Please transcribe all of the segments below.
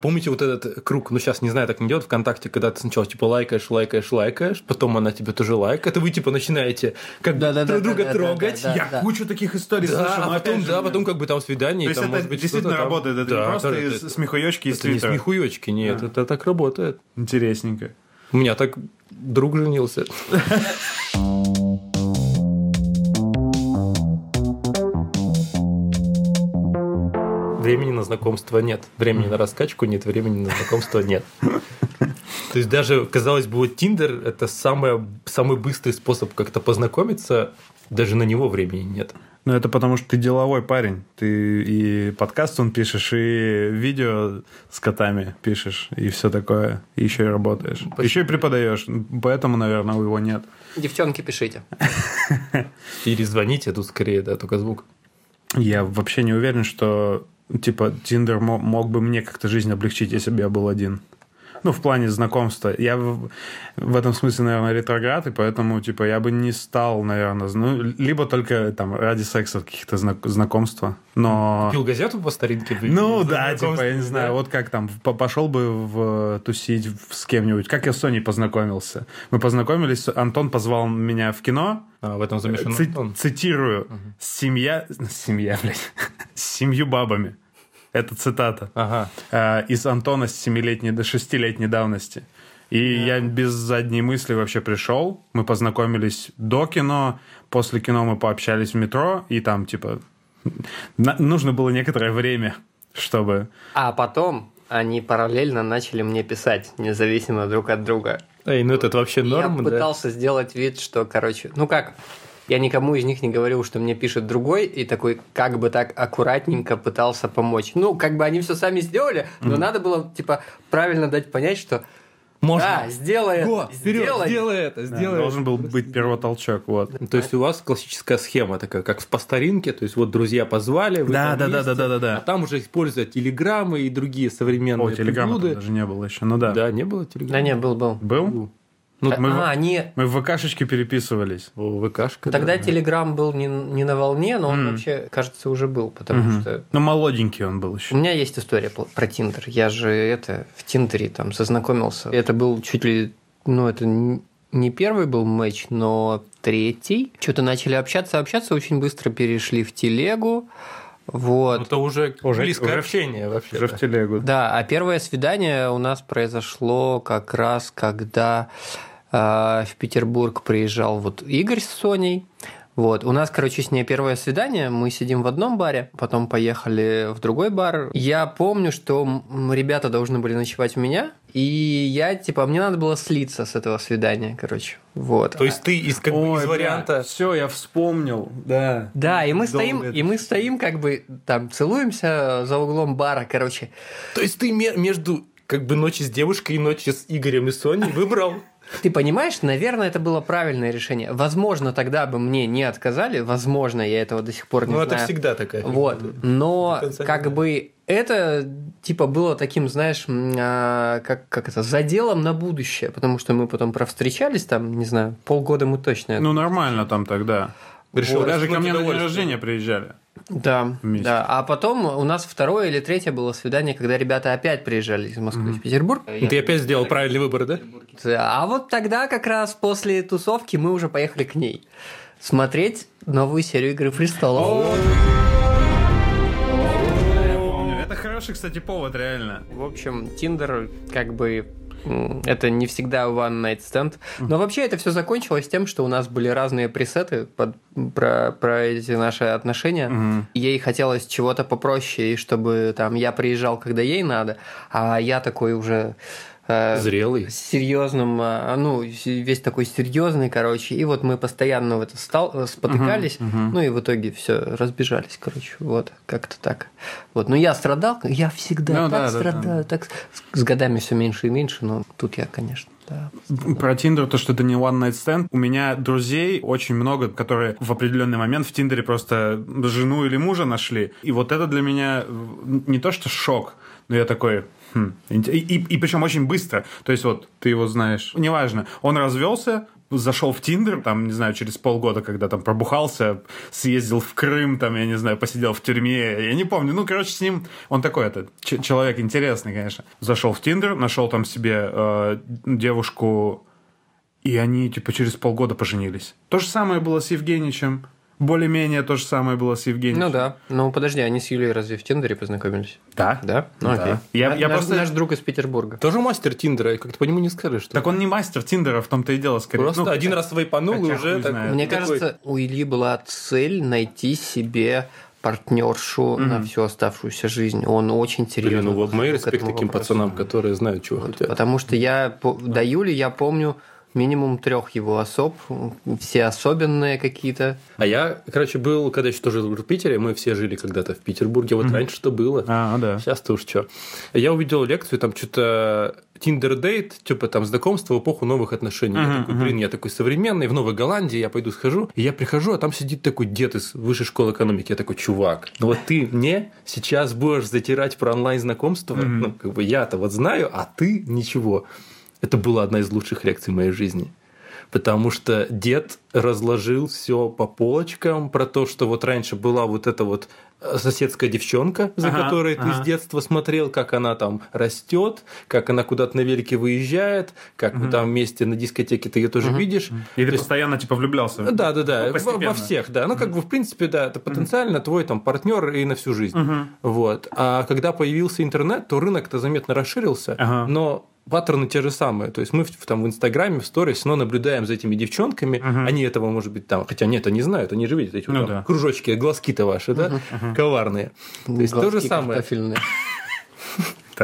Помните вот этот круг, ну сейчас не знаю, так не делают ВКонтакте, когда ты сначала типа лайкаешь, лайкаешь, лайкаешь, потом она тебе тоже лайкает, и вы типа начинаете как Да, да, друг да, друга да, да, трогать. да, Я да. кучу таких историй Да, слышал, а потом, да, потом как бы там свидание, То есть там, это может быть, действительно там- работает, это Да, не просто да, из это- смехуёчки из Это не смехуёчки, нет, Да. это так работает. Интересненько. У меня так друг женился. Времени на знакомство нет. Времени на раскачку нет, времени на знакомство нет. То есть даже, казалось бы, вот Тиндер – это самое, самый быстрый способ как-то познакомиться, даже на него времени нет. Ну, это потому что ты деловой парень. Ты и подкаст он пишешь, и видео с котами пишешь, и все такое. И еще и работаешь. Спасибо. Еще и преподаешь. Поэтому, наверное, его нет. Девчонки, пишите. Или звоните, тут скорее, да, только звук. Я вообще не уверен, что типа Тиндер мо- мог бы мне как-то жизнь облегчить, если бы я был один. Ну, в плане знакомства. Я в, в этом смысле, наверное, ретроград, и поэтому, типа, я бы не стал, наверное, ну, либо только там ради секса каких-то знак- знакомства. Но... Пил газету по старинке? Ну да, типа, я не знаю, да? вот как там, по- пошел бы в тусить с кем-нибудь. Как я с Соней познакомился? Мы познакомились, Антон позвал меня в кино, А, в этом замешан Ци- Антон. цитирую, семья, семья, блядь, с семью бабами. Это цитата. Ага. Э, из Антона с семилетней до шестилетней давности. И я без задней мысли вообще пришел. Мы познакомились до кино. После кино мы пообщались в метро. И там, типа, нужно было некоторое время, чтобы... А потом они параллельно начали мне писать, независимо друг от друга. Эй, ну это вообще норм, я да? пытался сделать вид, что, короче, ну как, я никому из них не говорил, что мне пишет другой, и такой как бы так аккуратненько пытался помочь. Ну, как бы они все сами сделали, но надо было, типа, правильно дать понять, что Можно. да, сделай Го, это, вперед, сделай. сделай это, Да, сделай должен был быть первотолчок, вот. То есть у вас классическая схема такая, как по старинке, то есть вот друзья позвали, вы Да, там да, да, вместе, да, да, да. а там уже используют телеграммы и другие современные О, приблуды. даже не было еще. Ну да. Да, не было телеграмм? Да не, был, был. Был? Ну, мы, а, в- не, мы в ВКшечке переписывались. О, ВКшка. тогда да. Телеграм был не, не на волне, но он Мгм. вообще, кажется, уже был, потому Мгм. что Ну, молоденький он был У еще. меня есть история про Тиндер. Я же это в Тиндере там сознакомился. Это был чуть ли, ну это не первый был матч, но третий. Что-то начали общаться, общаться, очень быстро перешли в телегу. Ну, Вот. Это уже, Уже- близкое уже- общение вообще. Уже в телегу. Да, а первое свидание у нас произошло как раз, когда э, в Петербург приезжал вот Игорь с Соней. Вот. У нас, короче, с ней первое свидание. Мы сидим в одном баре, потом поехали в другой бар. Я помню, что ребята должны были ночевать у меня, и я, типа, мне надо было слиться с этого свидания, короче. Вот. То есть ты из, как бы, из варианта... Все, я вспомнил. Да. Да, и мы Долго стоим, это и мы стоим, как бы там целуемся за углом бара, короче. То есть ты ме- между как бы ночи с девушкой и ночи с Игорем и Соней выбрал Ты понимаешь, наверное, это было правильное решение. Возможно, тогда бы мне не отказали, возможно, я этого до сих пор не Ну, знаю. это всегда такая. Вот, но как бы это типа было таким, знаешь, а, как, как это, заделом на будущее, потому что мы потом провстречались там, не знаю, полгода мы точно. Ну, нормально там тогда. Решил Даже ко мне на день рождения приезжали. Да, вместе. да. А потом у нас второе или третье было свидание, когда ребята опять приезжали из Москвы в Петербург. Ты опять сделал правильный выбор, да? А вот тогда как раз после тусовки мы уже поехали к ней смотреть новую серию Игры престолов. Хороший, кстати, повод, реально. В общем, Тиндер как бы это не всегда one night stand. Но вообще это все закончилось тем, что у нас были разные пресеты под, про, про эти наши отношения. Мгм. Ей хотелось чего-то попроще, и чтобы там я приезжал, когда ей надо, а я такой уже Зрелый. с серьезным, а, ну, весь такой серьезный, короче. И вот мы постоянно в это стал, э, спотыкались, Мгм, мгм. ну и в итоге все разбежались, короче. Вот, как-то так. Вот, но я страдал, я всегда Ну так да, да, страдаю, так с- годами все меньше и меньше, но тут я, конечно, да. Про Тиндер, то, что это не one night stand. У меня друзей очень много, которые в определенный момент в Тиндере просто жену или мужа нашли. И вот это для меня э, не то, что шок, но я такой... хм, инте- и, и, причем очень быстро. То есть вот ты его знаешь. Неважно. Он развелся, зашел в Тиндер, там, не знаю, через полгода, когда там пробухался, съездил в Крым, там, я не знаю, посидел в тюрьме, я не помню. Ну, короче, с ним, он такой, это, человек интересный, конечно. Зашел в Тиндер, нашел там себе э, девушку, и они, типа, через полгода поженились. То же самое было с Евгеньевичем. Более-менее то же самое было с Евгением. Ну да. Ну подожди, они с Юлей разве в Тиндере познакомились? Да. Да? Ну Да. окей. Я- На- я наш, просто- наш друг из Петербурга. Тоже мастер Тиндера, как-то по нему не скажешь, что Так он не мастер Тиндера, в том-то и дело, скорее. Просто Ну, один раз свайпанул и уже так-. Мне такой- кажется, у Ильи была цель найти себе партнершу на всю оставшуюся жизнь. Он очень серьезно. Блин, ну вот мои респект таким вопросу. пацанам, которые знают, чего хотят. Потому что я до Юли я помню минимум трех его особ, все особенные какие-то. А я, короче, был, когда еще тоже жил в Питере, мы все жили когда-то в Петербурге, вот раньше что было. А, да. Сейчас-то уж что. Я увидел лекцию, там что-то Tinder дейт, типа там знакомство в эпоху новых отношений. Я такой, блин, я такой современный, в Новой Голландии, я пойду схожу. И я прихожу, а там сидит такой дед из высшей школы экономики. Я такой, чувак, ну вот ты мне сейчас будешь затирать про онлайн-знакомство? Ну, как бы я-то вот знаю, а ты ничего. Это была одна из лучших лекций в моей жизни. Потому что дед разложил все по полочкам про то, что вот раньше была вот эта вот э, соседская девчонка, за Ага, которой ты ага. с детства смотрел, как она там растет, как она куда-то на велике выезжает, как вы там вместе на дискотеке ты ее тоже видишь. И ты То есть- постоянно, типа, влюблялся. да, да, да, Ну, во, во всех, да. Ну, как бы, в принципе, да, это потенциально твой там партнер и на всю жизнь. Вот. А когда появился интернет, то рынок-то заметно расширился, Ага. но паттерны те же самые. То есть мы в, там в Инстаграме, в сторис, но наблюдаем за этими девчонками. Они этого, может быть, там. Хотя нет, они знают, они же видят эти вот Ну там да. кружочки, глазки-то ваши, да, коварные. То есть то же Глазки самое.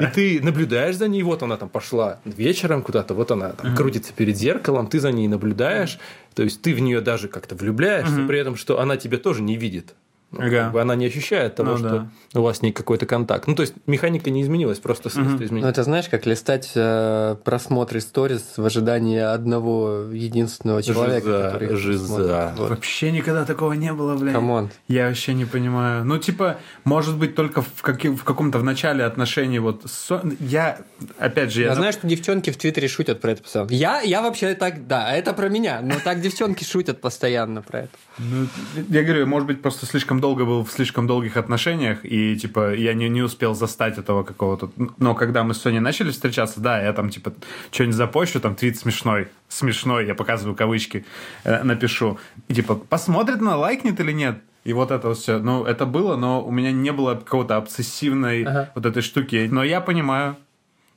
И ты наблюдаешь за ней, вот она там пошла вечером куда-то, вот она там крутится перед зеркалом, ты за ней наблюдаешь, то есть ты в нее даже как-то влюбляешься, при этом, что она тебя тоже не видит. Ну, Ага. как бы она не ощущает того, Ну что у вас с ней какой-то контакт. Ну, то есть механика не изменилась, просто средства Ну, изменились. это знаешь, как листать э, просмотры сторис в ожидании одного единственного человека, Жиза, который жиза. Вот. Вообще никогда такого не было, блядь. Come on. Я вообще не понимаю. Ну, типа, может быть, только в, каки- в каком-то в начале отношений вот... со- Я, опять же, я... Я знаю, что девчонки в Твиттере шутят про это постоянно. Я, я вообще так, да, это про меня, но так девчонки шутят постоянно про это. Ну, я говорю, может быть, просто слишком долго был в слишком долгих отношениях, и, типа, я не, не успел застать этого какого-то... Но когда мы с Соней начали встречаться, да, я там, типа, что-нибудь запощу, там, твит смешной, смешной, я показываю кавычки, э, напишу. И, типа, посмотрит на, лайкнет или нет? И вот это все. Ну, это было, но у меня не было какого-то обсессивной Ага. вот этой штуки. Но я понимаю,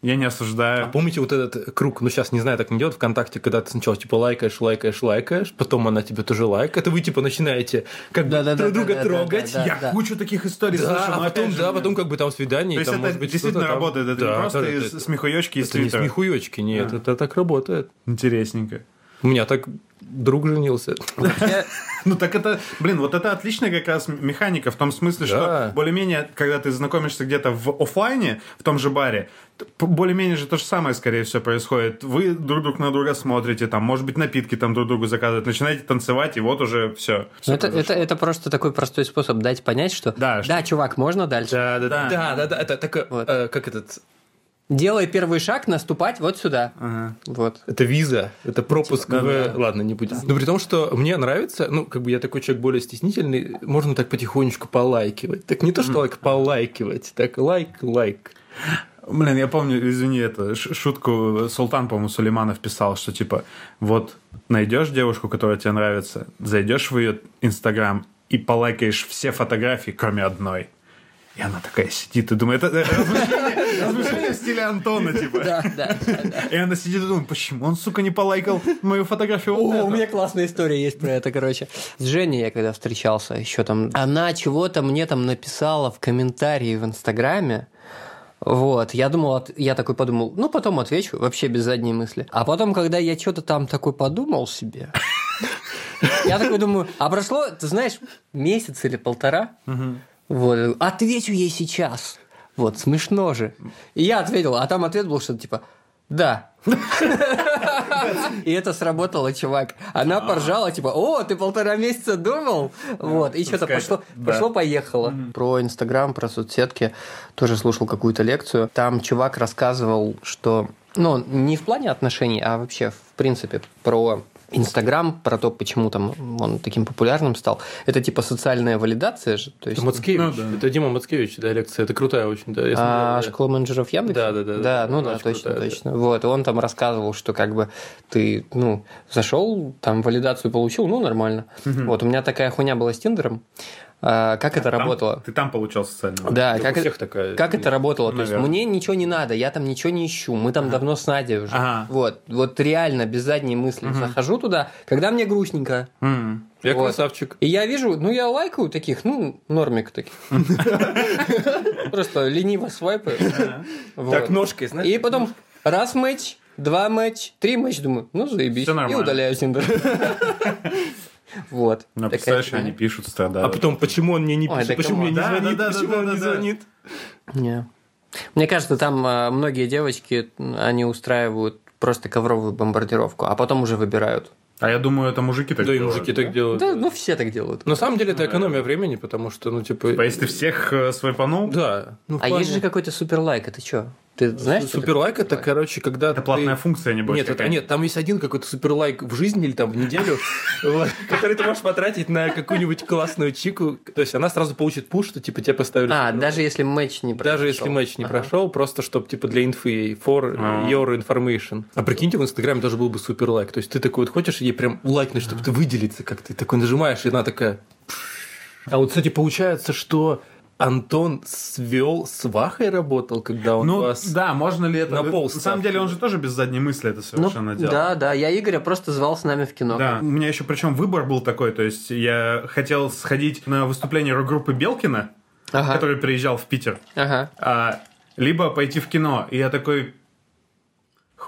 я не осуждаю. Помните вот этот круг, ну сейчас не знаю, так не делают ВКонтакте, когда ты сначала типа лайкаешь, лайкаешь, лайкаешь, потом она тебе тоже лайкает, и вы типа начинаете как бы друг друга да-да-да, трогать. да, я да. кучу таких историй Да, слышал, а потом, же, да, потом как бы там свидание, То есть там, это может быть, действительно там. работает, это Да, не просто да, из это- смехуёчки из Это не смехуёчки, нет, это так работает. Интересненько. У меня так друг женился. Ну так это, блин, вот это отличная как раз механика в том смысле, Да. что более-менее, когда ты знакомишься где-то в офлайне, в том же баре, более-менее же то же самое, скорее всего, происходит. Вы друг друг на друга смотрите, там, может быть, напитки там друг другу заказывают, начинаете танцевать, и вот уже все. Ну, это, это, это просто такой простой способ дать понять, что Да, что- чувак, можно дальше. Да, да, Да. да, да, да, это так, Вот. э, как этот, Делай первый шаг, наступать вот сюда. Вот. это виза, это пропуск Да, в... да. Ладно, не будем. Но при том, что мне нравится, ну, как бы я такой человек более стеснительный, можно так потихонечку полайкивать. Так не то, что лайк, полайкивать, так лайк, лайк. Блин, я помню, извини, это шутку Султан, по-моему, Сулейманов писал, что типа, вот найдешь девушку, которая тебе нравится, зайдешь в ее Инстаграм и полайкаешь все фотографии, кроме одной. И она такая сидит и думает, это размышление, в стиле Антона, типа. Да, да. И она сидит и думает, почему он, сука, не полайкал мою фотографию О, эту?» у меня классная история есть про это, короче. С Женей я когда встречался, еще там, она чего-то мне там написала в комментарии в Инстаграме, вот, я думал, я такой подумал, ну, потом отвечу, вообще без задней мысли. А потом, когда я что-то там такой подумал себе, я такой думаю, а прошло, ты знаешь, месяц или полтора, вот, отвечу ей сейчас. Вот, смешно же. И я ответил, а там ответ был что-то типа, да. И это сработало, чувак. Она поржала, типа, о, ты полтора месяца думал? Вот, и что-то пошло, да. пошло-поехало. Про Инстаграм, про соцсетки тоже слушал какую-то лекцию. Там чувак рассказывал, что, ну, не в плане отношений, а вообще, в принципе, про Инстаграм, про то, почему там он таким популярным стал. Это типа социальная валидация же. То есть, Это Мацкевич. Ну, да. Это Дима Мацкевич, да, лекция. Это крутая очень, да. а, да. школа менеджеров Яндекса? Да, да, да, Да, да, ну да, точно, крутая, да. точно. Вот, и он там рассказывал, что как бы ты, ну, зашел, там валидацию получил, ну, нормально. Вот, у меня такая хуйня была с Тиндером. А, как это Там- работало? Ты там получал социального? Да, Так как, у это- такая. как это работало? То есть Наверное. мне ничего не надо, я там ничего не ищу. Мы там давно с Надей уже. Ага. Вот, вот реально без задней мысли захожу туда, когда мне грустненько. М. Я Вот. красавчик. И я вижу, ну я лайкаю таких, ну, нормик таких. Просто лениво свайпаю. Вот. Так, ножкой, знаешь? И потом раз матч, два матч, три матч, думаю, ну заебись. И удаляю Тиндер. Вот. Ну, Такая представляешь, они пишут, страдают. А потом, почему он мне не пишет, почему мне не звонит, почему он не звонит? Не. Мне кажется, там а, многие девочки, они устраивают просто ковровую бомбардировку, а потом уже выбирают. А я думаю, это мужики так Да, и делают, мужики да? так делают. Да, ну все так делают. На самом деле это экономия времени, потому что, ну, типа... Типа, если ты всех э, свайпанул, Да. Ну, А плане- есть же какой-то суперлайк, это что? Ты знаешь? Суперлайк это, короче, когда это ты- платная функция, небось, Нет, это, какая-то. нет, там есть один какой-то суперлайк в жизни или там в неделю, который ты можешь потратить на какую-нибудь классную чику. То есть она сразу получит пуш, что типа тебе поставили. А, суперлайк. даже если матч не прошел. Даже если матч не прошел, просто чтобы типа для инфы, for А. your information. А прикиньте, в Инстаграме тоже был бы супер лайк. То есть ты такой вот хочешь ей прям лайкнуть, чтобы ты выделиться, как ты такой нажимаешь, и она такая. А вот, кстати, получается, что Антон свел с Вахой работал, когда он Ну, вас. да, можно ли это... на пол На самом деле, он же тоже без задней мысли это Ну, совершенно делал. да, да, я Игоря просто звал с нами в кино. Да, у меня еще причем выбор был такой, то есть я хотел сходить на выступление рок-группы Белкина, Ага, который приезжал в Питер, ага. а, либо пойти в кино. И я такой...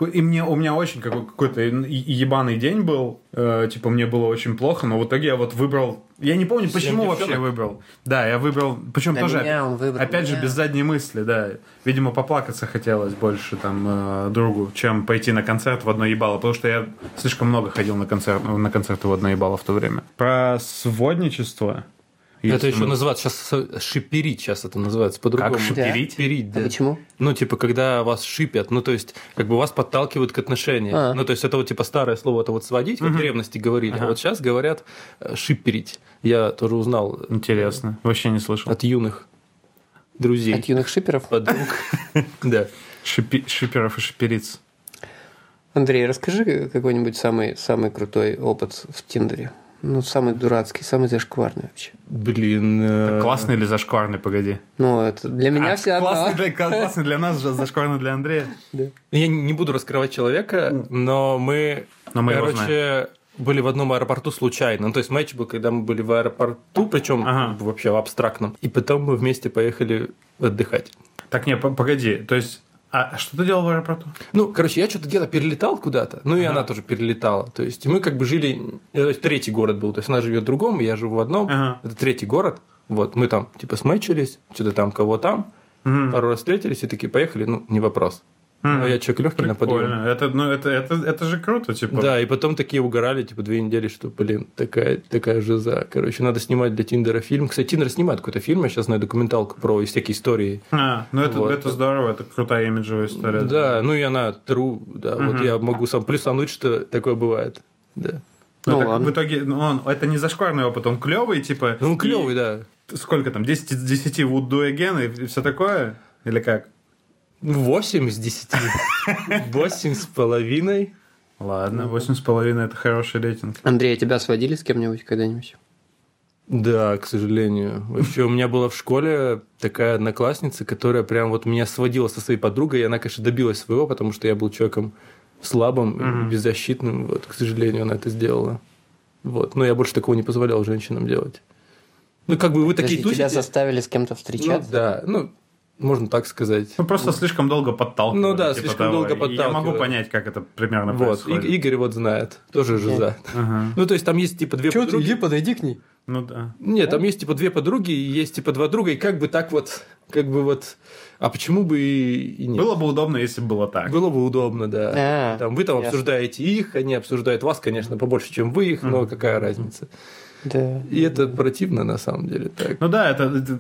И мне, у меня очень какой- какой-то ебаный день был, э, типа мне было очень плохо, но в итоге я вот выбрал... Я не помню, почему вообще я выбрал. Да, я выбрал... Причем Да тоже... меня он выбрал, Опять же, меня. без задней мысли, да. Видимо, поплакаться хотелось больше там э, другу, чем пойти на концерт в одно ебало, потому что я слишком много ходил на, концерт, на концерты в одно ебало в то время. Про сводничество. Это если еще мы- называется сейчас шиперить, сейчас это называется по-другому. Как шиперить? Шиперить, А да. почему? Ну, типа, когда вас шипят, ну, то есть, как бы вас подталкивают к отношениям. А. Ну, то есть, это вот, типа, старое слово, это вот сводить, как в древности говорили. Ага. А вот сейчас говорят э, шиперить. Я тоже узнал Интересно. Вообще не слышал. от юных друзей, От юных шиперов. подруг. Да. Шиперов и шипериц. Андрей, расскажи какой-нибудь самый, самый крутой опыт в Тиндере. Ну, самый дурацкий, самый зашкварный вообще. Блин. э, Классный или зашкварный, погоди. Ну, это для меня А, все одно. классный, для, классный для нас, за- зашкварный для Андрея. Я не буду раскрывать человека, но мы, Но мы его короче, были в одном аэропорту случайно. Ну, то есть матч был, когда мы были в аэропорту, причем Ага. вообще в абстрактном. И потом мы вместе поехали отдыхать. Так, не, погоди. То есть, а что ты делал в аэропорту? Ну, короче, я что-то где-то перелетал куда-то, ну и она тоже перелетала. То есть мы как бы жили, э, то есть третий город был, то есть она живет в другом, я живу в одном. Ага. Это третий город. Вот мы там типа смычились, что-то там кого там, Мгм. пару раз встретились и такие поехали, ну не вопрос. Мгм. Но я человек легкий на подъем. Прикольно. Это, ну, это, это, это же круто, типа. Да, и потом такие угорали, типа, две недели, что, блин, такая, такая жиза. Короче, надо снимать для Тиндера фильм. Кстати, Тиндер снимает какой-то фильм, я сейчас знаю документалку про всякие истории. А, ну это, Вот. это здорово, это крутая имиджевая история. Да, ну и она true, да, вот Мгм. я могу сам плюсануть, что такое бывает. Да. Ну, Ну так ладно. в итоге, ну, он, это не зашкварный опыт, он клевый, типа. Ну, он и клевый, да. Сколько там, 10 из 10 would do again и все такое? Или как? 8 из 10. 8 с половиной. Ладно, 8,5 это хороший рейтинг. Андрей, а тебя сводили с кем-нибудь когда-нибудь? Да, к сожалению. Вообще, у меня была в школе такая одноклассница, которая прям вот меня сводила со своей подругой, и она, конечно, добилась своего, потому что я был человеком слабым, Мгм. беззащитным. Вот, к сожалению, она это сделала. Вот. Но я больше такого не позволял женщинам делать. Ну, как бы вы такие Подожди, тебя тусите. заставили с кем-то Ну, встречаться? да, ну, можно так сказать. Ну, просто слишком долго подталкивали. Ну да, типа слишком того. долго И Я могу подталкивали. понять, как это примерно Вот, происходит. И- Игорь вот знает, тоже жиза. Ага. Ну, то есть там есть типа две подруги. подойди к ней. Ну да. Нет, там есть типа две подруги, и есть типа два друга, и как бы так вот, как бы вот, а почему бы и, и нет? Было бы удобно, если бы было так. Было бы удобно, да. А, там вы там ясно. обсуждаете их, они обсуждают вас, конечно, побольше, чем вы их, но какая разница. Да. И это противно на самом деле. Так. Ну да, это, это-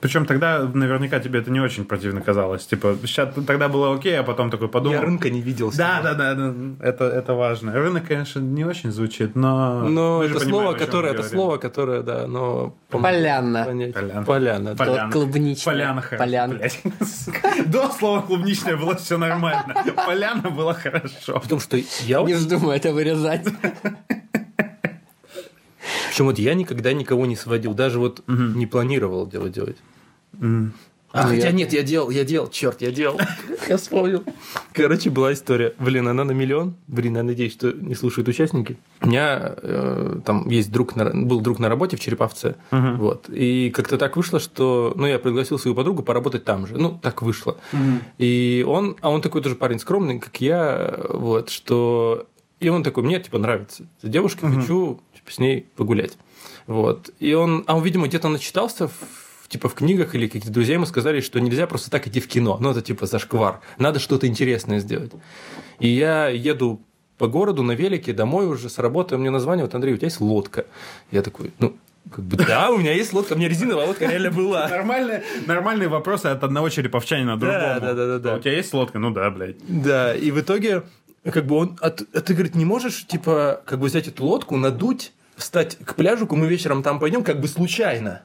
причем тогда наверняка тебе это не очень противно казалось. Типа, сейчас тогда было окей, а потом такой подумал. Я рынка не видел. Да, да, да, да, это, это важно. Рынок, конечно, не очень звучит, но... Но это слово, которое, это говорим. слово, которое, да, но... Поляна. Поляна. Поляна. Поляна. Клубничная. Поляна хорошо. Поляна. До слова клубничная было все нормально. Поляна было хорошо. Потому что я... Не вздумай это вырезать. Причем вот я никогда никого не сводил, даже вот не планировал делать делать. А, Ну, хотя я- нет, я делал, я делал, черт, я делал. Я вспомнил. Короче, была история. Блин, она на миллион. Блин, я надеюсь, что не слушают участники. У меня э, там есть друг, на, был друг на работе в Череповце. Вот. И как-то так вышло, что ну, я пригласил свою подругу поработать там же. Ну, так вышло. И он, а он такой тоже парень скромный, как я, вот, что... И он такой, мне, типа, нравится. эта девушка, хочу типа, с ней погулять. Вот. И он, а он, видимо, где-то начитался в типа в книгах или какие-то друзья ему сказали, что нельзя просто так идти в кино. Ну, это типа зашквар. Надо что-то интересное сделать. И я еду по городу на велике домой уже с работы, мне названивают, Андрей, у тебя есть лодка? Я такой, ну, как бы, да, у меня есть лодка, у меня резиновая лодка реально была. Нормальные, нормальные вопросы от одного череповчанина другому. Да, да, да, да, да. А У тебя есть лодка? Ну да, блядь. Да, и в итоге, как бы он, а ты, а ты, говорит, не можешь, типа, как бы взять эту лодку, надуть, встать к пляжику, мы вечером там пойдем, как бы случайно.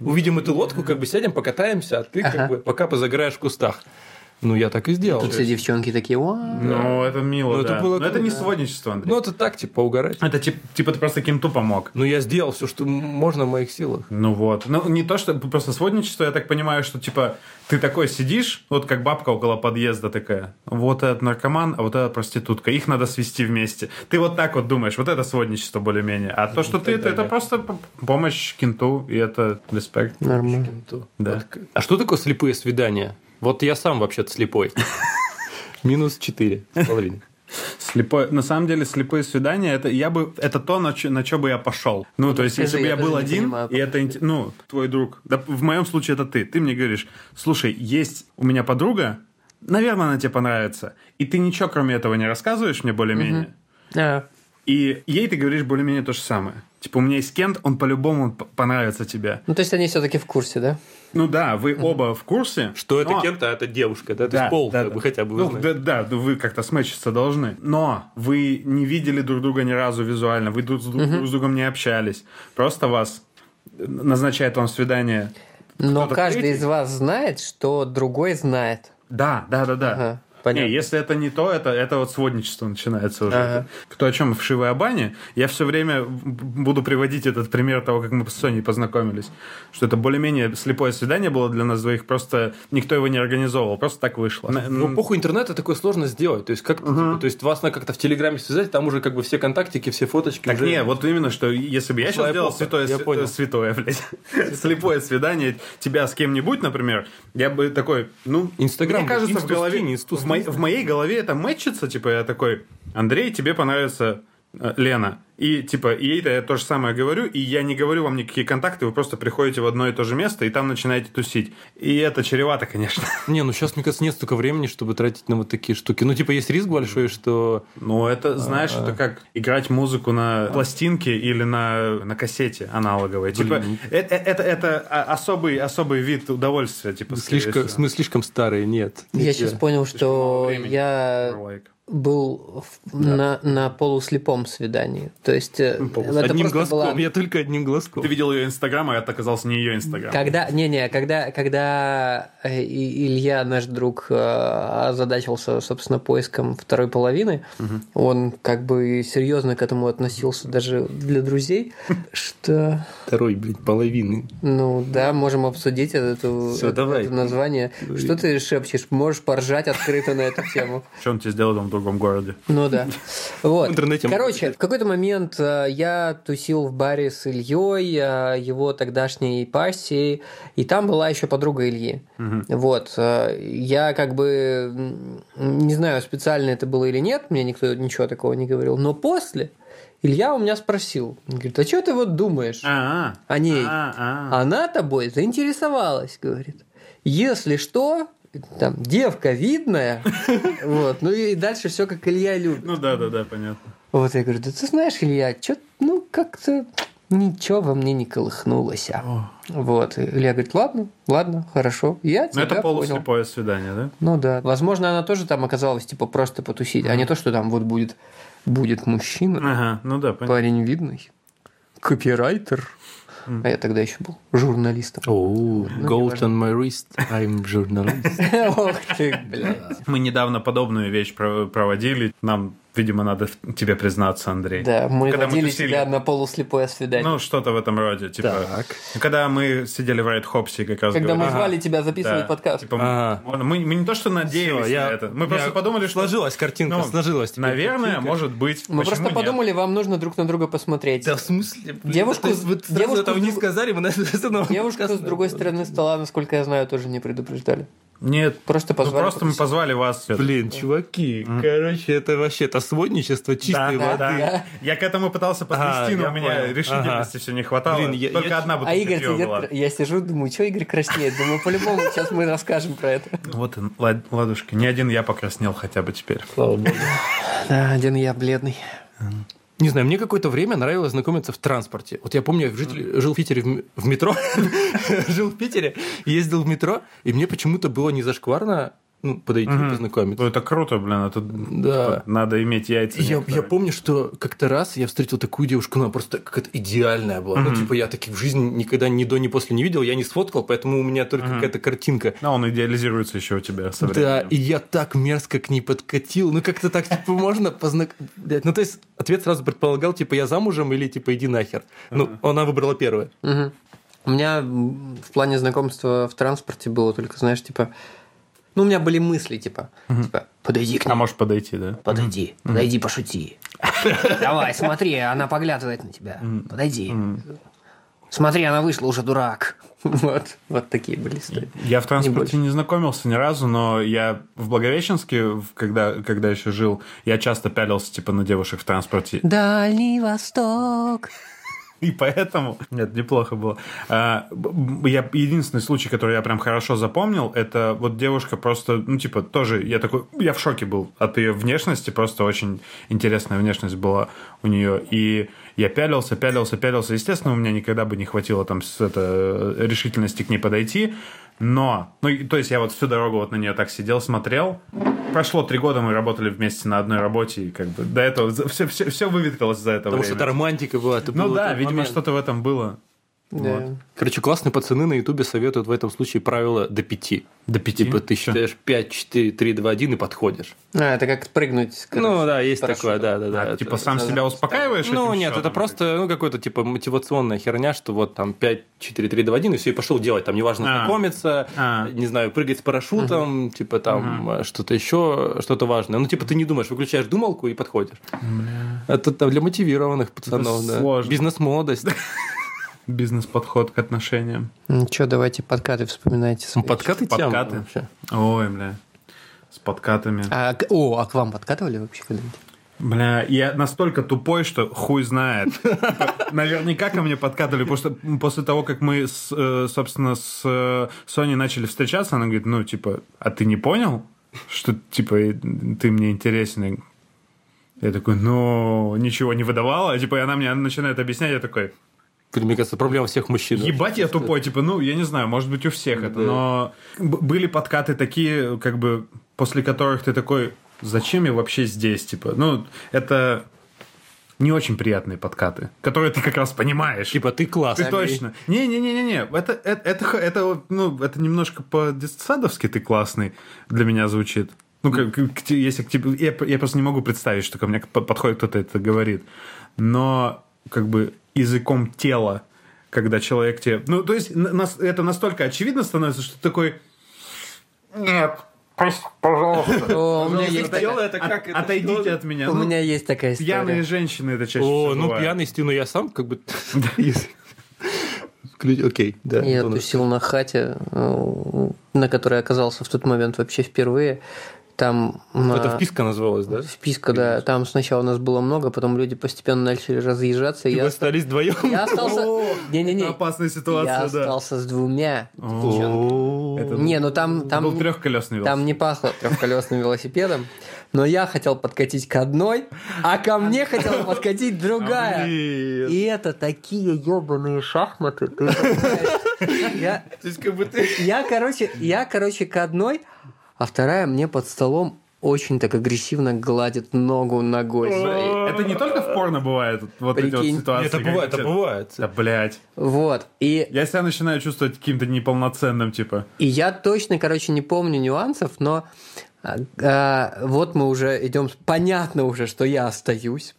Увидим эту лодку, как бы сядем, покатаемся, а ты как Ага. бы пока позагораешь в кустах. Ну, я так и сделал. Тут все девчонки такие, «Вау». Ну, это мило, Ну, это да. было Но это не сводничество, Андрей. Ну, это так, типа, поугарать. Это тип- типа ты просто кем-то помог. Ну, я сделал все, что можно в моих силах. Ну вот. Ну, не то, что просто сводничество, я так понимаю, что типа ты такой сидишь, вот как бабка около подъезда такая. Вот этот наркоман, а вот эта проститутка. Их надо свести вместе. Ты вот так вот думаешь, вот это сводничество более-менее. А то, что ты, это, это просто помощь кенту, и это респект. Нормально. Да. А что такое слепые свидания? Вот я сам вообще-то слепой. Минус 4 с половиной. Слепой, на самом деле, слепые свидания, это я бы, это то, на что бы я пошел. Ну, то есть, скажи, если бы я я был один, понимаю, и это, ну, твой друг, да, в моем случае это ты, ты мне говоришь, слушай, есть у меня подруга, наверное, она тебе понравится, и ты ничего кроме этого не рассказываешь мне более-менее, А, и ей ты говоришь более-менее то же самое. Типа, у меня есть Кент, он по-любому понравится тебе. Ну, то есть они все-таки в курсе, да? Ну да, вы оба в курсе. Что это но- Кент, а это девушка, да? То Да, есть пол, да, как да. бы, хотя бы Ну, да, да, ну, вы как-то смычиться должны. Но вы не видели друг друга ни разу визуально, вы друг, с друг- друг с другом не общались. Просто вас назначает вам свидание. Но каждый третий? из вас знает, что другой знает. Да, да, да, да. Ага, понятно. Не, если это не то, это, это вот сводничество начинается уже. Ага. Кто о чем в Шивой Абане, я все время буду приводить этот пример того, как мы с Соней познакомились. Что это более-менее слепое свидание было для нас двоих, просто никто его не организовывал, просто так вышло. Ну, эпоху интернета такое сложно сделать. То есть, как типа, то есть вас на как-то в Телеграме связать, там уже как бы все контактики, все фоточки. Так уже- не, вот именно, что если бы я сейчас сделал святое, я понял. святое, блядь, слепое свидание тебя с кем-нибудь, например, я бы такой, ну, Инстаграм, мне кажется, в голове, в, в моей голове это мэтчится, типа, я такой, Андрей, тебе понравится Лена. И, типа, и ей-то я то же самое говорю, и я не говорю вам никакие контакты, вы просто приходите в одно и то же место, и там начинаете тусить. И это чревато, конечно. Не, ну сейчас, мне кажется, нет столько времени, чтобы тратить на вот такие штуки. Ну, типа, есть риск большой, что... Ну, это, знаешь, это как играть музыку на пластинке или на, на кассете аналоговой. Типа, Блин. это, это, это а- особый, особый вид удовольствия, типа, Слишком, всего. мы слишком старые, нет. Я сейчас понял, что я Like. Был в- на, на полуслепом свидании. То есть э, это Одним глазком, была- я только одним глазком. Ты видел ее инстаграм, а это оказался не ее инстаграм. Когда, не-не, когда, когда э, Илья, наш друг, э, озадачился, собственно, поиском второй половины, он как бы серьезно к этому относился даже для друзей, что, Второй, блядь, половины. ну да, можем обсудить эту, Всё, это, давай. это название. Что ты шепчешь? Можешь поржать открыто на эту тему. Что он тебе сделал другом городе? Ну да. Вот. В интернете Короче, в какой-то момент э, я тусил в баре с Ильей, э, его тогдашней пассией, и там была еще подруга Ильи. Вот. э, Я как бы не знаю, специально это было или нет, мне никто ничего такого не говорил, но после Илья у меня спросил, говорит, а что ты вот думаешь А, о ней? а, а. Она тобой заинтересовалась, говорит. Если что, там, девка видная, вот, ну и дальше все как Илья любит. Ну да, да, да, понятно. Вот я говорю, да ты знаешь, Илья, что ну как-то Ничего во мне не колыхнулось. а. Вот. И Илья говорит, ладно, ладно, хорошо. Я Ну, тебя это понял. полуслепое свидание, да? Ну да. Возможно, она тоже там оказалась, типа, просто потусить, а не то, что там вот будет, будет мужчина, Ага, ну да, понятно. парень видный, копирайтер. А я тогда еще был журналистом. Oh, gold on my wrist, I'm journalist. Ох ты, блядь. Мы недавно подобную вещь про- проводили. Нам, видимо, надо тебе признаться, Андрей. Да, мы Когда мы водили тусили. тебя на полуслепое свидание. Ну, что-то в этом роде. Типа, Так. когда мы сидели в Райт Хопсе, как раз Когда мы говорили- звали тебя записывать Да, подкаст. типа, Ага. мы, мы- мы не то, что надеялись Всё, на это. Мы у просто подумали, что... Сложилась картинка, Ну, сложилась. теперь Наверное, картинка. может быть. Мы просто нет? подумали, вам нужно друг на друга посмотреть. Да в смысле? Блин, Девушку есть девушку этого не сказали, мы на Девушку с другой стороны стола, насколько я знаю, тоже не предупреждали. Нет. Просто Ну, позвали. просто мы позвали вас. Блин, чуваки, короче, это вообще это сводничество Да, чистой да, воды. да. Я к этому пытался подвести, Ага, но у меня понял. решительности Ага. все не хватало. Блин, я- Только я- одна А бутылка Игорь пива сидит, была. я сижу, думаю, что Игорь краснеет? Думаю, по-любому сейчас мы расскажем про это. Вот, ладушки, не один я покраснел хотя бы теперь. Слава богу. Да, один я бледный. Не знаю, мне какое-то время нравилось знакомиться в транспорте. Вот я помню, я житель- жил в Питере в, в метро, жил в Питере, ездил в метро, и мне почему-то было не зашкварно ну, подойти и познакомиться. Ну, это круто, блин, это Да. надо иметь яйца. Я, некоторые. я помню, что как-то раз я встретил такую девушку, она просто какая-то идеальная была. Ну, типа, я таких в жизни никогда ни до, ни после не видел, я не сфоткал, поэтому у меня только какая-то картинка. А он идеализируется еще у тебя со Да, временем. и я так мерзко к ней подкатил. Ну, как-то так, типа, можно познакомиться. Ну, то есть, ответ сразу предполагал, типа, я замужем или, типа, иди нахер. Ну, она выбрала первое. У меня в плане знакомства в транспорте было только, знаешь, типа... Ну, у меня были мысли, типа, типа, подойди к А ней. можешь подойти, да? Подойди, подойди, пошути. Давай, смотри, она поглядывает на тебя. Подойди. Смотри, она вышла, уже дурак. Вот, вот такие были истории. Я в транспорте не, знакомился ни разу, но я в Благовещенске, когда, когда еще жил, я часто пялился типа на девушек в транспорте. Дальний Восток. И поэтому... Нет, неплохо было. А, я, единственный случай, который я прям хорошо запомнил, это вот девушка просто, ну, типа, тоже, я такой, я в шоке был от ее внешности, просто очень интересная внешность была у нее. И я пялился, пялился, пялился. Естественно, у меня никогда бы не хватило там с, это, решительности к ней подойти. Но, ну, то есть я вот всю дорогу вот на нее так сидел, смотрел. Прошло три года, мы работали вместе на одной работе, и как бы до этого все, все, все выветрилось за это Потому что время. это романтика была. это Ну да, видимо, момент. что-то в этом было. Да. Короче, классные пацаны на Ютубе советуют в этом случае правило до пяти. До пяти? Типа, ты считаешь 5, 4, 3, 2, 1 и подходишь. А, это как прыгнуть. короче, ну да, есть такое, да, да, да. А, Это- типа сам это- себя успокаиваешь? Ну, нет, это счётом? просто, ну, какой-то, типа, мотивационная херня, что вот там 5, 4, 3, 2, 1, и все, и пошел делать. Там неважно А. знакомиться, А. не знаю, прыгать с парашютом, типа там э, что-то еще, что-то важное. Ну, типа, ты не думаешь, выключаешь думалку и подходишь. Это там для мотивированных пацанов, да. сложно. Бизнес-молодость. Бизнес-подход к отношениям. Ну что, давайте подкаты вспоминайте. Ну, свои. подкаты тема Подкаты. вообще. Ой, бля. С подкатами. А, о, а к вам подкатывали вообще когда-нибудь? Бля, я настолько тупой, что хуй знает. Наверняка ко мне подкатывали, потому что после того, как мы, с, э, собственно, с э, Соней начали встречаться, она говорит, ну, типа, а ты не понял, что, типа, ты мне интересен? Я такой, ну, ничего не выдавала. Типа, и она мне начинает объяснять, я такой, Мне кажется, проблема всех мужчин. Ебать я тупой, типа, ну, я не знаю, может быть, у всех это, но были подкаты такие, как бы, после которых ты такой, зачем я вообще здесь, типа, ну, это не очень приятные подкаты, которые ты как раз понимаешь. Типа, ты классный. ты точно. Не-не-не-не-не, это, это, это, х- это, вот, ну, это немножко по-детсадовски ты классный для меня звучит. Ну, как, если к тебе... Я, я просто не могу представить, что ко мне по- подходит кто-то это говорит. Но, как бы, языком тела, когда человек тебе... Ну, то есть, на- нас- это настолько очевидно становится, что ты такой... Нет, пожалуйста. О, у меня есть такая- Дело это как? От- это Отойдите что? от меня. У Ну, меня есть такая история. Пьяные женщины это чаще О, всего ну пьяный стену я сам как бы... Окей, да. Я тусил на хате, э, на которой оказался в тот момент вообще впервые. Там... Это а, вписка называлась, да? Списка, да. Там сначала у нас было много, потом люди постепенно начали разъезжаться. и Я, остались вдвоем? я остался... Не-не-не. Опасная Я ситуация, да. остался с двумя. Не, ну там... там был трехколесный велосипед. Там не пахло трехколесным велосипедом, но я хотел подкатить к одной, а ко мне хотела подкатить другая. Блин. И это такие ебаные шахматы. Я, я, короче, я, короче, к одной, а вторая мне под столом очень так агрессивно гладит ногу ногой своей. Это не только в порно бывает, вот эти вот Прикинь. ситуации. Это бывает, это бывает. Да, блядь. Вот. И, Я себя начинаю чувствовать каким-то неполноценным, типа. и я точно, короче, не помню нюансов, но а, а, вот мы уже идем. Понятно уже, что я остаюсь.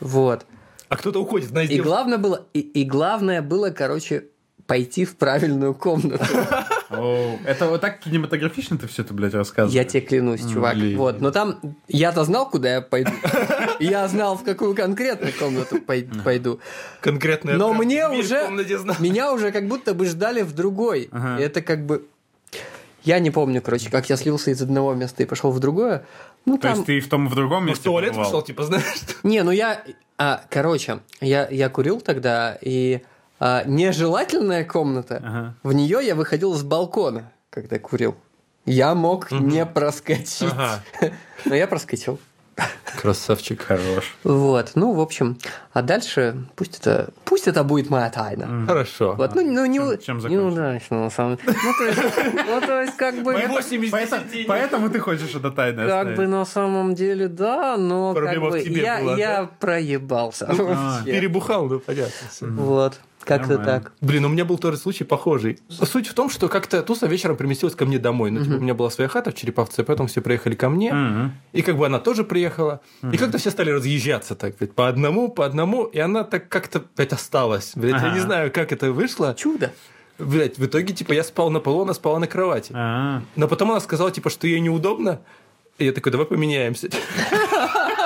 Вот. А кто-то уходит на И главное было, и, и главное было, короче, пойти в правильную комнату. Оу. Это вот так кинематографично ты все это, блядь, рассказываешь? Я тебе клянусь, чувак. Блин. Вот, но там я-то знал, куда я пойду. Я знал, в какую конкретную комнату пой- пойду. Конкретно Но мне в уже меня уже как будто бы ждали в другой. Ага. Это как бы я не помню, короче, как я слился из одного места и пошел в другое. Ну То там есть ты и в том, и в другом Ну, в месте туалет побывал? пошел, типа, знаешь, Не, ну я... А, короче, я, я курил тогда, и а, нежелательная комната, Ага. в нее я выходил с балкона, когда курил. Я мог не проскочить. Ага. Но я проскочил. Красавчик. Хорош. Вот, ну, в общем, а дальше пусть это, пусть это будет моя тайна. Хорошо. Вот, ну, ну, не, Чем- чем неудачно, на самом деле. Ну, то есть, ну, то есть, как бы... Поэтому, поэтому ты хочешь это тайное Как оставить? бы на самом деле, да, но как Проблема в бы тебе я, была, я проебался. а. Перебухал, ну понятно. Вот, как-то так. Блин, у меня был тоже случай похожий. Суть в том, что как-то Туса вечером переместилась ко мне домой. Ну, типа, у меня была своя хата в Череповце, поэтому все приехали ко мне. И как бы она тоже приехала. И как-то все стали разъезжаться так, блядь, по одному, по одному. И она так как-то, блядь, осталась. Блядь, я не знаю, как это вышло. Чудо. Блядь, в итоге, типа, я спал на полу, она спала на кровати. А, Но потом она сказала, типа, что ей неудобно. И я такой, давай поменяемся.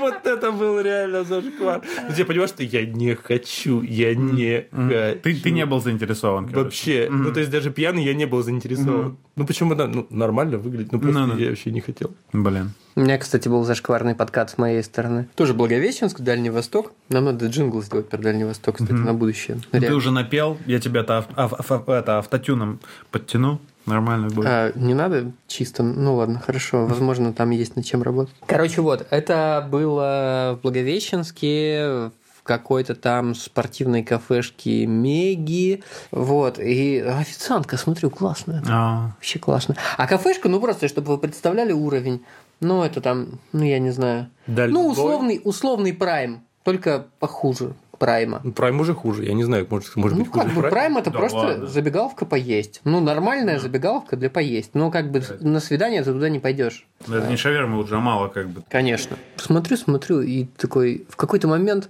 Вот это был реально зашквар. Ну, Я понимаю, что я не хочу, я не хочу. ты, ты не был заинтересован, короче. Вообще, ну то есть даже пьяный я не был заинтересован. Ну почему да, ну, нормально выглядит, ну просто Ну-ну. я вообще не хотел. Блин. У меня, кстати, был зашкварный подкат с моей стороны. Тоже Благовещенск, Дальний Восток. Нам надо джингл сделать про Дальний Восток, кстати, на будущее. Ну, Ты уже напел, я тебя это, ав- ав- ав- это автотюном подтяну. Нормально будет. А, не надо чисто. Ну ладно, хорошо. Возможно, там есть над чем работать. Короче, вот, это было в Благовещенске, в какой-то там спортивной кафешке Меги. Вот. И официантка, смотрю, классная. А, Вообще классно. А кафешка, ну просто, чтобы вы представляли уровень. Ну, это там, ну, я не знаю. Дальний ну, условный, условный прайм, только похуже прайма. Ну, Прайм уже хуже, я не знаю, может, может Ну, быть хуже как бы Прайм. это Да просто ладно. забегаловка поесть. Ну, нормальная забегаловка для поесть. Ну, как бы на свидание ты туда не пойдешь. ну, это не шаверма, уже мало как бы. Конечно. Смотрю, смотрю, и такой в какой-то момент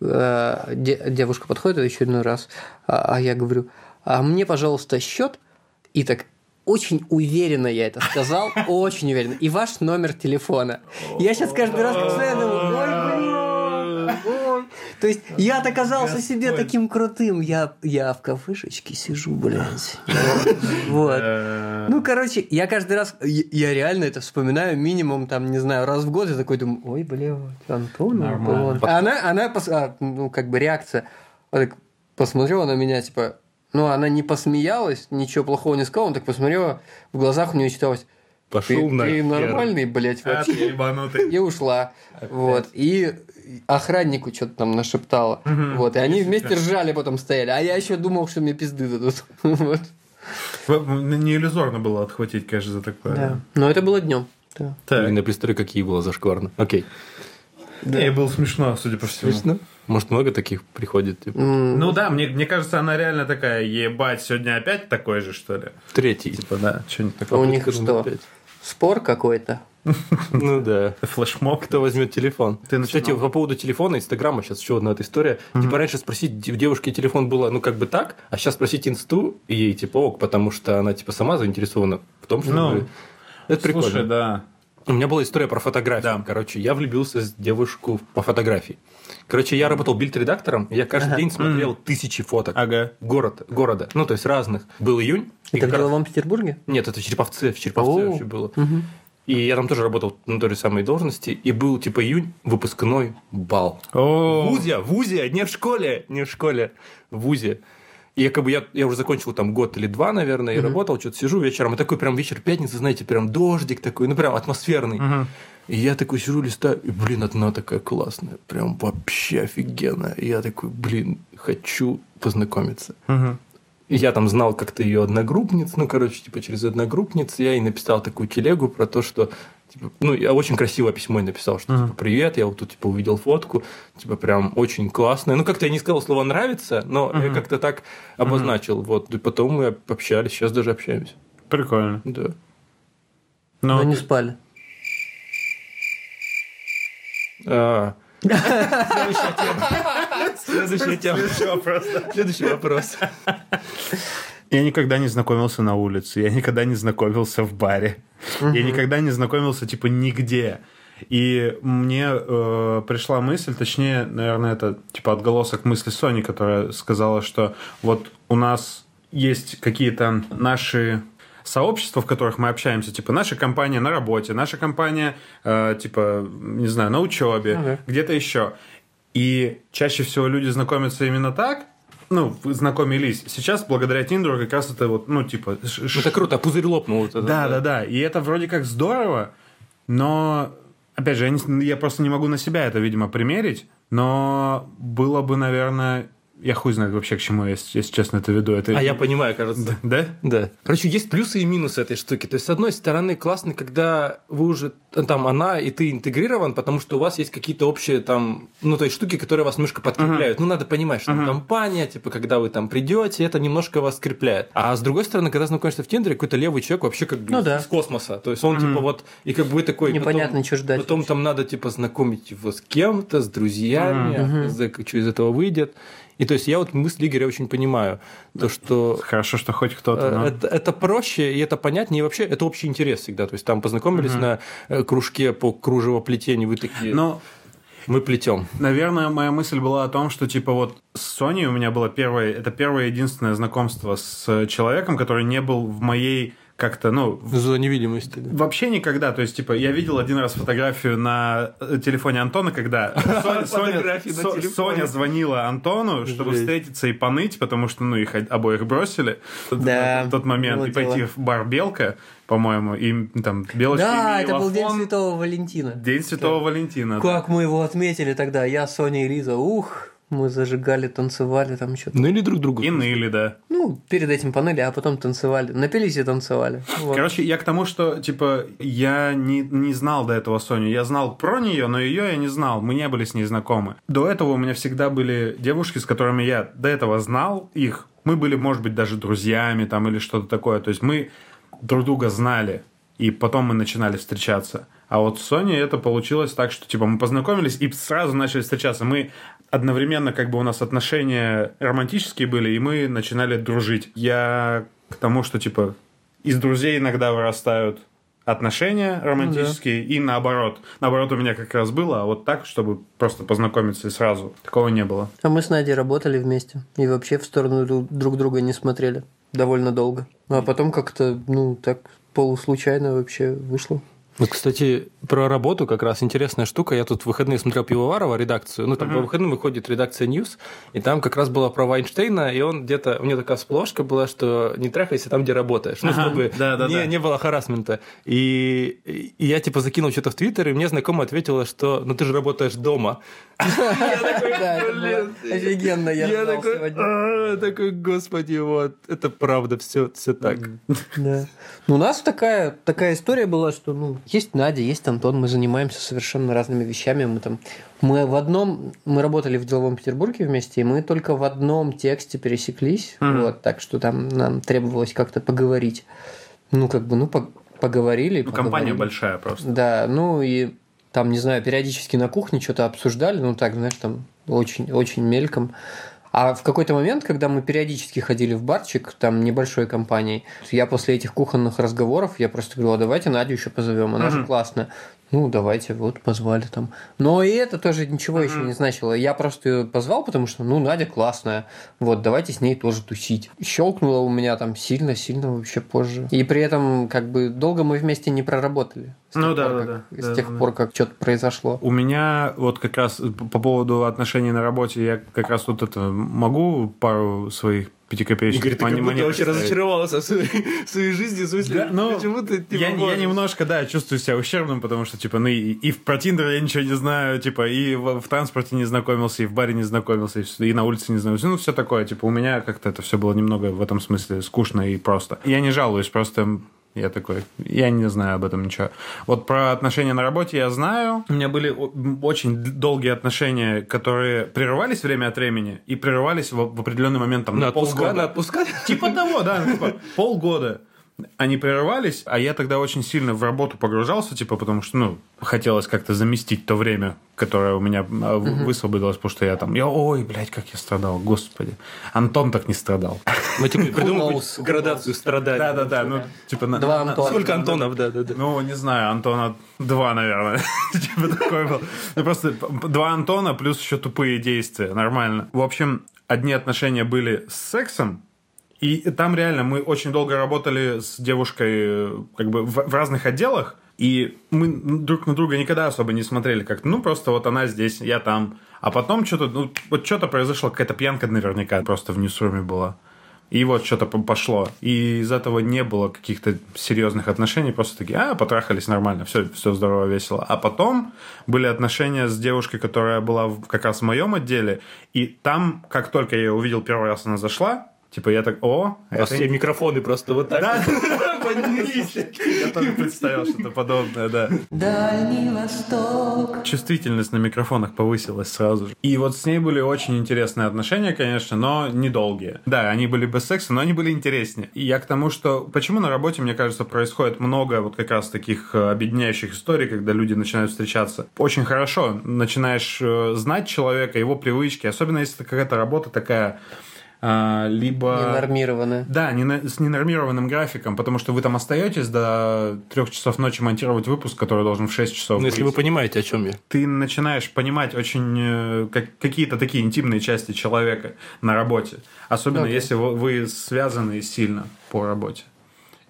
э, де- девушка подходит в очередной раз, а, а я говорю, а мне, пожалуйста, счет. И так очень уверенно я это сказал, очень уверенно. И ваш номер телефона. Я сейчас каждый раз как я думаю, ой, блин, ой». То есть я оказался себе таким крутым. Я, я в кафешечке сижу, блядь. Вот. Э, Ну, короче, я каждый раз, я, я реально это вспоминаю минимум, там, не знаю, раз в год, и такой думаю, ой, блядь, Антон. А она, она, а, ну, как бы реакция, посмотрела на меня, типа, ну, она не посмеялась, ничего плохого не сказала, он так посмотрела, в глазах у нее читалось, ты, Пошел ты нахер. нормальный, блядь, а, ты вообще. ебанутый. И ушла. Вот. И охраннику что-то там нашептала. Вот. И они вместе ржали потом стояли. А я еще думал, что мне пизды дадут. Вот. В- Не иллюзорно было отхватить, конечно, за такое. Да. Но это было днем. Да. Так. Блин, я представляю, какие было зашкварно. Окей. Не, было смешно, судя по всему. Смешно? Может, много таких приходит? типа? М, Ну да, мне, мне кажется, она реально такая, ебать, сегодня опять такой же, что ли? Третий. Типа, да, что-нибудь А у такое. них что? номер пять. Спор какой-то. Ну да. Флешмоб. Кто возьмет телефон? Ты Кстати, по поводу телефона, Инстаграма, сейчас еще одна эта история. Типа раньше спросить де- девушке телефон было, ну, как бы так, а сейчас спросить инсту, и ей типа ок, потому что она типа сама заинтересована в том, чтобы... Ну, Это прикольно. Слушай, да. У меня была история про фотографию. Да. Короче, я влюбился в девушку по фотографии. Короче, я работал бильд-редактором, и я каждый день смотрел тысячи фоток Ага. город, города. Ну, то есть разных. Был июнь. Это в раз- деловом Петербурге? Нет, это в Череповце. В Череповце вообще было. И я там тоже работал на той же самой должности. И был, типа, июнь, выпускной бал. О, ВУЗе, в ВУЗе, не в школе, не в школе, в ВУЗе. И я как бы я, я уже закончил там год или два, наверное, и работал, что-то сижу вечером, и такой прям вечер пятницы, знаете, прям дождик такой, ну прям атмосферный. И я такой сижу, листаю, и, блин, одна такая классная, прям вообще офигенная. И я такой, блин, хочу познакомиться. Мгм. И я там знал как-то ее одногруппниц, ну, короче, типа через одногруппниц я ей написал такую телегу про то, что, типа, ну, я очень красивое письмо написал, что, типа, привет, я вот тут, типа, увидел фотку, типа, прям очень классная. Ну, как-то я не сказал слово «нравится», но я как-то так обозначил, вот, и потом мы общались, сейчас даже общаемся, прикольно. да. Ну, Но не спали. А. Следующая тема. Следующая тема. Следующий вопрос. Я никогда не знакомился на улице, я никогда не знакомился в баре, я никогда не знакомился типа нигде. И мне э, пришла мысль, точнее, наверное, это типа отголосок мысли Сони, которая сказала, что вот у нас есть какие-то наши сообщества, в которых мы общаемся, типа наша компания на работе, наша компания, э, типа, не знаю, на учебе, Ага. где-то еще. И чаще всего люди знакомятся именно так, ну, знакомились. Сейчас, благодаря Тиндеру, как раз это вот, ну, типа... Ну, это круто, пузырь лопнул. вот это, да, да, да. И это вроде как здорово, но, опять же, я, не- я просто не могу на себя это, видимо, примерить, но было бы, наверное... Я хуй знает вообще, к чему я, если честно, это веду. Это... А я понимаю, кажется. Да? Да. Короче, есть плюсы и минусы этой штуки. То есть, с одной стороны, классно, когда вы уже там она и ты интегрирован, потому что у вас есть какие-то общие там, ну, то есть штуки, которые вас немножко подкрепляют. Ну, надо понимать, что там компания, типа, когда вы там придете, это немножко вас скрепляет. А с другой стороны, когда знакомишься в Тиндере, какой-то левый человек вообще как бы Ну да. из космоса. То есть он типа вот, и как бы вы такой... Непонятно, потом- чё ждать Потом вообще. там надо типа знакомить его с кем-то, с друзьями, за- что из этого выйдет. И то есть я вот мысль Игоря очень понимаю, то что Хорошо, что хоть кто-то. Э, но- Это, это проще, и это понятнее, и вообще это общий интерес всегда. То есть там познакомились на э, кружке по кружевоплетению, вы такие, Но мы плетем. Наверное, моя мысль была о том, что типа вот с Соней у меня было первое, это первое единственное знакомство с человеком, который не был в моей как-то, ну, в- зоне видимости. да. вообще никогда. То есть, типа, я видел один раз фотографию на э, телефоне Антона, когда Соня, звонила Антону, чтобы встретиться и поныть, потому что, ну, их обоих бросили в тот момент, и пойти в бар Белка, по-моему, и там белочки Да, и это был День. Святого Валентина. День Святого Валентина. Как мы его отметили тогда? Я, Соня и Лиза. Ух, мы зажигали, танцевали там что-то. Ну или друг другу. И ныли, да. Ну, перед этим поныли, а потом танцевали. Напились и танцевали. Вот. Короче, я к тому, что, типа, я не, не знал до этого Соню. Я знал про нее, но ее я не знал. Мы не были с ней знакомы. До этого у меня всегда были девушки, с которыми я до этого знал их. Мы были, может быть, даже друзьями там или что-то такое. То есть мы друг друга знали. И потом мы начинали встречаться. А вот с Соней это получилось так, что типа мы познакомились и сразу начали встречаться. Мы одновременно как бы у нас отношения романтические были, и мы начинали дружить. Я к тому, что типа из друзей иногда вырастают отношения романтические и наоборот. Наоборот у меня как раз было, а вот так, чтобы просто познакомиться и сразу. Такого не было. А мы с Надей работали вместе. И вообще в сторону друг- друг друга не смотрели. Довольно долго. А потом как-то, ну, так полуслучайно вообще вышло. Вот, кстати, про работу как раз интересная штука. Я тут в выходные смотрел Пивоварова редакцию. Ну, там по выходным выходит редакция News, и там как раз было про Вайнштейна, и он где-то... У меня такая сплошка была, что не трахайся там, где работаешь. Ну, чтобы да-да-да. не, не было харасмента. И, и я, типа, закинул что-то в Твиттер, и мне знакомая ответила, что ну ты же работаешь дома. Это было офигенно, я Я такой. «А, такой, господи, вот, это правда, все, все так. Да. Ну, у нас такая, такая история была, что ну, есть Надя, есть Антон, мы занимаемся совершенно разными вещами. Мы там мы в одном, мы работали в деловом Петербурге вместе, и мы только в одном тексте пересеклись, вот, так что там нам требовалось как-то поговорить. Ну, как бы, ну, по- поговорили. Ну, компания поговорили. большая просто. Да, ну и там, не знаю, периодически на кухне что-то обсуждали, ну так, знаешь, там очень, очень мельком. А в какой-то момент, когда мы периодически ходили в барчик, там небольшой компанией, я после этих кухонных разговоров, я просто говорю, а давайте Надю еще позовем, она же классная. Ну, давайте, вот, позвали там. Но и это тоже ничего еще не значило. Я просто ее позвал, потому что, ну, Надя классная. Вот, давайте с ней тоже тусить. Щелкнуло у меня там сильно-сильно вообще позже. И при этом, как бы, долго мы вместе не проработали. С Ну да, пор, да, как- да. С Да, тех да. пор, как что-то произошло. У меня вот как раз по поводу отношений на работе, я как раз вот это могу пару своих пятикопеечных Игорь, ты как будто вообще разочаровался в своей, в своей жизни, в смысле, Да, ну, почему ты типа, я, я немножко, да, чувствую себя ущербным, потому что, типа, ну, и, и в про Тиндер я ничего не знаю, типа, и в, в транспорте не знакомился, и в баре не знакомился, и, и на улице не знакомился. Ну, все такое, типа, у меня как-то это все было немного в этом смысле скучно и просто. Я не жалуюсь, просто я такой, я не знаю об этом ничего. Вот про отношения на работе я знаю. У меня были очень долгие отношения, которые прерывались время от времени и прерывались в, в определенный момент там, На на отпуска, полгода. на отпуска. Типа того, да, ну, типа полгода. Они прерывались, а я тогда очень сильно в работу погружался, типа, потому что, ну, хотелось как-то заместить то время, которое у меня в- высвободилось, потому что я там, я, ой, блядь, как я страдал, господи. Антон так не страдал. Мы типа придумали градацию страданий. Да-да-да, ну, типа... Два на- Антона. Сколько Антонов, да, да, да. Ну, не знаю, Антона два, наверное. Типа такой был. Ну, просто два Антона плюс еще тупые действия. Нормально. В общем, одни отношения были с сексом, и там реально мы очень долго работали с девушкой как бы в, в разных отделах, и мы друг на друга никогда особо не смотрели как ну просто вот она здесь, я там. А потом что-то, ну, вот что-то произошло, какая-то пьянка наверняка просто в Ньюсруме была. И вот что-то по- пошло. И из этого не было каких-то серьезных отношений. Просто такие, а, потрахались нормально, все, все здорово, весело. А потом были отношения с девушкой, которая была как раз в моем отделе. И там, как только я ее увидел первый раз, она зашла. Типа я так, о, вас это все микрофоны просто вот так. Да. Я тоже представил что-то подобное, да. Дальний Восток. Чувствительность на микрофонах повысилась сразу же. И вот с ней были очень интересные отношения, конечно, но недолгие. Да, они были без секса, но они были интереснее. И я к тому, что... Почему на работе, мне кажется, происходит много вот как раз таких э, объединяющих историй, когда люди начинают встречаться. Очень хорошо. Начинаешь э, знать человека, его привычки, особенно если это какая-то работа такая... а, либо... Ненормированная. Да, не на- с ненормированным графиком, потому что вы там остаетесь до трех часов ночи монтировать выпуск, который должен в 6 часов Ну, если вы понимаете, о чем я. Ты начинаешь понимать очень э, как- какие-то такие интимные части человека на работе. Особенно Окей. если вы, вы связаны сильно по работе.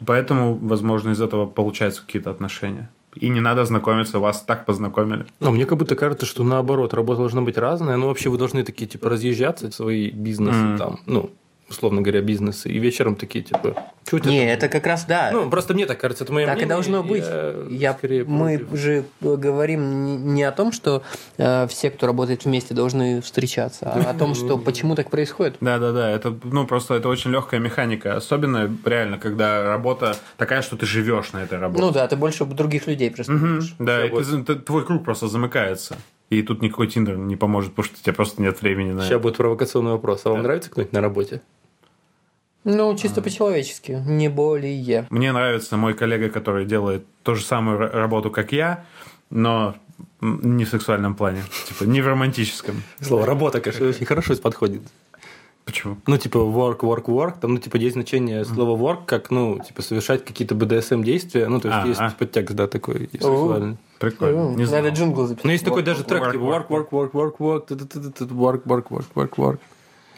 Поэтому, возможно, из этого получаются какие-то отношения. И не надо знакомиться, вас так познакомили. Но мне как будто кажется, что наоборот, работа должна быть разная. Ну, вообще, вы должны такие, типа, разъезжаться, свои бизнесы Мгм. там, ну, условно говоря, бизнесы, и вечером такие, типа, тебя Не, там?» это как раз да. Ну, просто мне так кажется, это мое Так и мнение, должно быть. Я, Я, мы против. же говорим не, о том, что э, все, кто работает вместе, должны встречаться, а о том, что почему так происходит. Да, да, да. Это, ну, просто это очень легкая механика. Особенно реально, когда работа такая, что ты живешь на этой работе. Ну да, ты больше других людей просто. Да, и ты ты- твой круг просто замыкается. И тут никакой Тиндер не поможет, потому что у тебя просто нет времени на Сейчас будет провокационный вопрос. А вам нравится кто-нибудь на работе? Ну, чисто по-человечески, не более. Мне нравится мой коллега, который делает ту же самую ра- работу, как я, но не в сексуальном плане. Типа, не в романтическом. Слово работа, конечно, очень хорошо подходит. Почему? Ну, типа, work, work, work. Там, ну, типа, есть значение слова work, как, ну, типа, совершать какие-то BDSM действия. Ну, то есть, А, есть а. подтекст, да, такой сексуальный. Прикольно. Не знал. Надо джингл записать. Ну, есть такой даже трек, work, типа, work, work, work, work, work, work, work, work, work, work.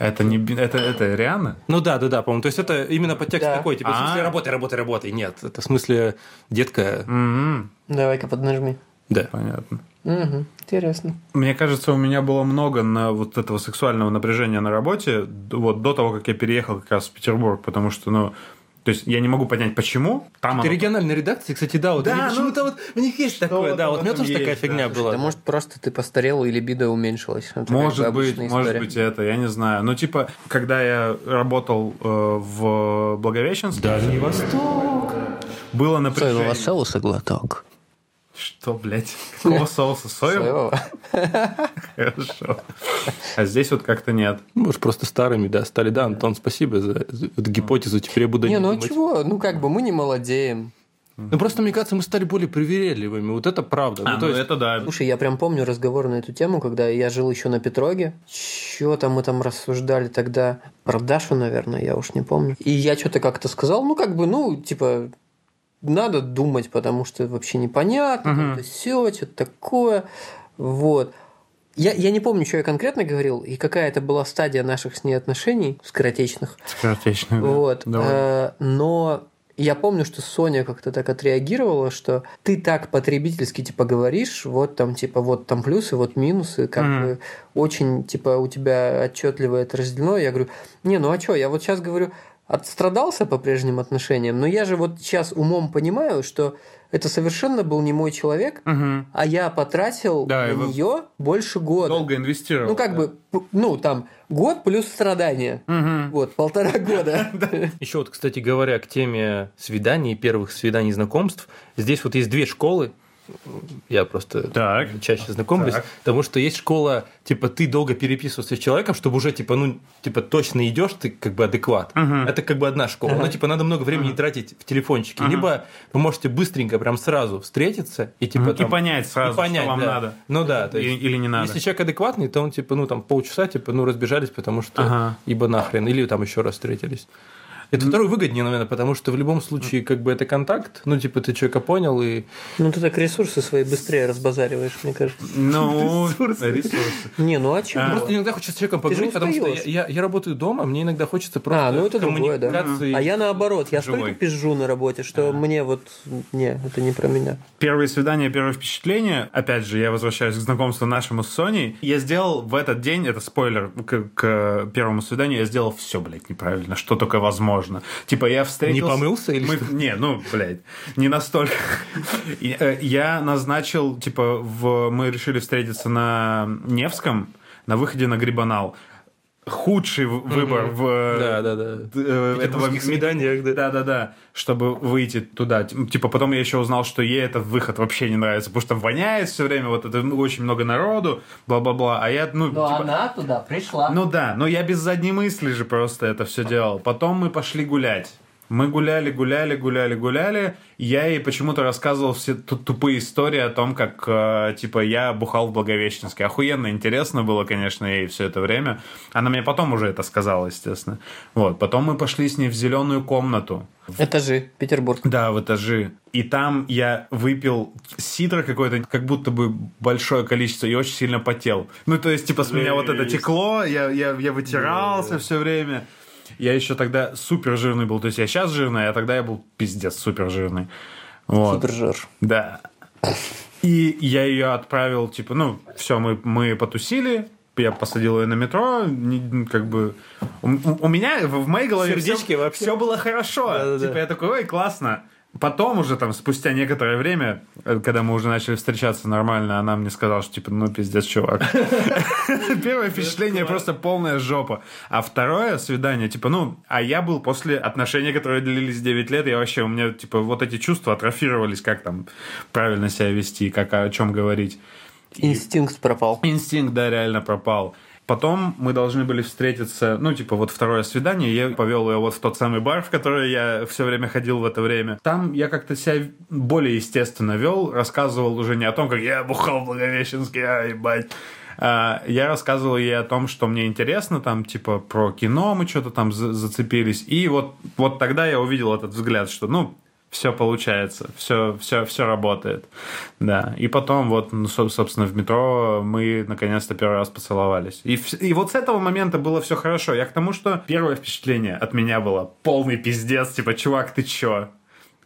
Это не это, это Рианна? Ну да, да, да, по-моему. То есть это именно подтекст Да. такой, типа, в смысле А. работай, работай, работай. Нет, это в смысле детка. Давай-ка поднажми. Да. Понятно. Угу, интересно. Мне кажется, у меня было много на вот этого сексуального напряжения на работе, вот до того, как я переехал как раз в Петербург, потому что, ну, то есть я не могу понять, почему. Там Это оно- региональные редакции, кстати, да, вот Да, ну, почему-то вот у них есть такое, да, вот у меня тоже такая есть, фигня да. была. Да может просто ты постарел и либидо уменьшилось. Это Может бы быть, может быть это, я не знаю. Ну, типа, когда я работал э, в Благовещенске, Дальний Восток. было Соевого напряжение. соуса глоток. Что, блядь? Какого соуса? Соевого? Хорошо. А здесь вот как-то нет. Может, просто старыми, да, стали. Да, Антон, спасибо за, эту гипотезу. Теперь я буду Не, ну думать. чего? Ну как бы мы не молодеем. Ну просто, мне кажется, мы стали более привередливыми. Вот это правда. А, ну, то ну есть, это да. Слушай, я прям помню разговор на эту тему, когда я жил еще на Петроге. Что там мы там рассуждали тогда? Про Дашу, наверное, я уж не помню. И я что-то как-то сказал, ну, как бы, ну, типа, надо думать, потому что вообще непонятно, Мгм. там все, что-то такое. Вот. Я, я не помню, что я конкретно говорил, и какая это была стадия наших с ней отношений, скоротечных. Скоротечно. да. Вот. Давай. Э, Но я помню, что Соня как-то так отреагировала, что ты так потребительски типа говоришь, вот там типа вот там плюсы, вот минусы, как Мгм. бы очень типа у тебя отчетливо это разделено. Я говорю, не, ну а что, я вот сейчас говорю, отстрадался по прежним отношениям, но я же вот сейчас умом понимаю, что это совершенно был не мой человек, Мгм. а я потратил Да, на вы- нее больше года. Долго инвестировал. Ну, как да. бы, ну, там, год плюс страдания. Мгм. Вот, полтора года. Еще вот, кстати говоря, к теме свиданий, первых свиданий, знакомств, здесь вот есть две школы, я просто Так. чаще знакомлюсь, Так. потому что есть школа, типа, ты долго переписывался с человеком, чтобы уже, типа, ну, типа, точно идешь, ты как бы адекват. Мгм. Это как бы одна школа. Но, типа, надо много времени тратить в телефончике. Либо вы можете быстренько, прям сразу встретиться и, типа. И там- понять сразу, и понять, что вам да. надо. Ну да, то Или- есть, или не надо. Если человек адекватный, то он, типа, ну, там, полчаса, типа, ну, разбежались, потому что Ага. ибо нахрен, или там еще раз встретились. Это второй выгоднее, наверное, потому что в любом случае, как бы, это контакт, ну, типа, ты человека понял, и Ну, ты так ресурсы свои быстрее разбазариваешь, мне кажется. Ну, Ресурсы. ресурсы. Не, ну а чего? А. Просто иногда хочется с человеком поговорить, потому что я, работаю дома, мне иногда хочется просто А, ну это другое, да. А я наоборот, я столько пизжу на работе, что мне вот... Не, это не про меня. Первые свидания, первое впечатление. Опять же, я возвращаюсь к знакомству нашему с Соней. Я сделал в этот день, это спойлер к, к первому свиданию, я сделал все, блядь, неправильно, что только возможно. Типа я встретился... Не помылся или Мы- что? Не, ну, блядь, не настолько. Э, Я назначил, типа, в... мы решили встретиться на Невском, на выходе на Грибанал. Худший в- выбор в э, Да, да, да. э, этого Петербургских свиданиях, да. да, да, да, чтобы выйти туда. Т- Типа потом я еще узнал, что ей этот выход вообще не нравится, потому что там воняет все время, вот это ну, очень много народу, бла-бла-бла. А я, ну, типа, туда пришла. ну да, но я без задней мысли же просто это все делал. Потом мы пошли гулять. Мы гуляли, гуляли, гуляли, гуляли. Я ей почему-то рассказывал все ту- тупые истории о том, как, э, типа, я бухал в Благовещенске. Охуенно интересно было, конечно, ей все это время. Она мне потом уже это сказала, естественно. Вот. Потом мы пошли с ней в зеленую комнату. Этажи, Петербург. Да, в этажи. И там я выпил сидра какое-то, как будто бы большое количество, и очень сильно потел. Ну, то есть, типа, с меня вот это текло, я, я, я вытирался все время. Я еще тогда супер жирный был. То есть, я сейчас жирный, а тогда я был пиздец супер жирный. Вот. Супержир. Да. И я ее отправил, типа, ну, все, мы, мы потусили, я посадил ее на метро, как бы... У, у- меня в, моей голове Сердечки все, вообще. было хорошо. Да-да-да. Типа, я такой, ой, классно. Потом уже там, спустя некоторое время, э, когда мы уже начали встречаться нормально, она мне сказала, что типа, ну, пиздец, чувак. Первое впечатление просто полная жопа. А второе свидание, типа, ну, а я был после отношений, которые длились 9 лет, я вообще, у меня, типа, вот эти чувства атрофировались, как там правильно себя вести, как о чем говорить. Инстинкт пропал. Инстинкт, да, реально пропал. Потом мы должны были встретиться, ну, типа, вот второе свидание, я повел ее вот в тот самый бар, в который я все время ходил в это время. Там я как-то себя более естественно вел, рассказывал уже не о том, как я бухал в Благовещенске, а, ебать. А, Я рассказывал ей о том, что мне интересно, там, типа, про кино мы что-то там за- зацепились. И вот, вот тогда я увидел этот взгляд, что, ну, все получается, все, все, все работает. Да. И потом, вот, ну, со- собственно, в метро мы наконец-то первый раз поцеловались. И, и вот с этого момента было все хорошо. Я к тому, что первое впечатление от меня было полный пиздец, типа, чувак, ты чё?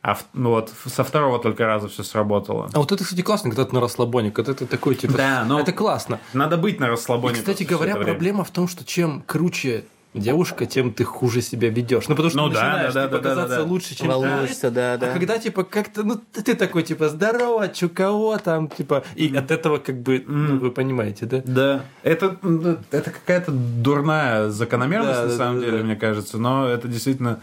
А в- ну вот со второго только раза все сработало. А вот это, кстати, классно, когда ты на расслабоне, когда ты такой, типа, Да, но- это классно. Надо быть на И, расслабоне. кстати просто всё говоря, проблема в том, что чем круче девушка, тем ты хуже себя ведешь. Ну, потому что Ну ты да, начинаешь да, да, типа, да, да, казаться да. лучше, чем Волнуешься, да, А да. когда, типа, как-то, ну, ты такой, типа, здорово, чё, кого там, типа, и от этого, как бы, ну, вы понимаете, да? Да. Это, ну, это какая-то дурная закономерность, Да, на да, самом да, деле, да. мне кажется, но это действительно...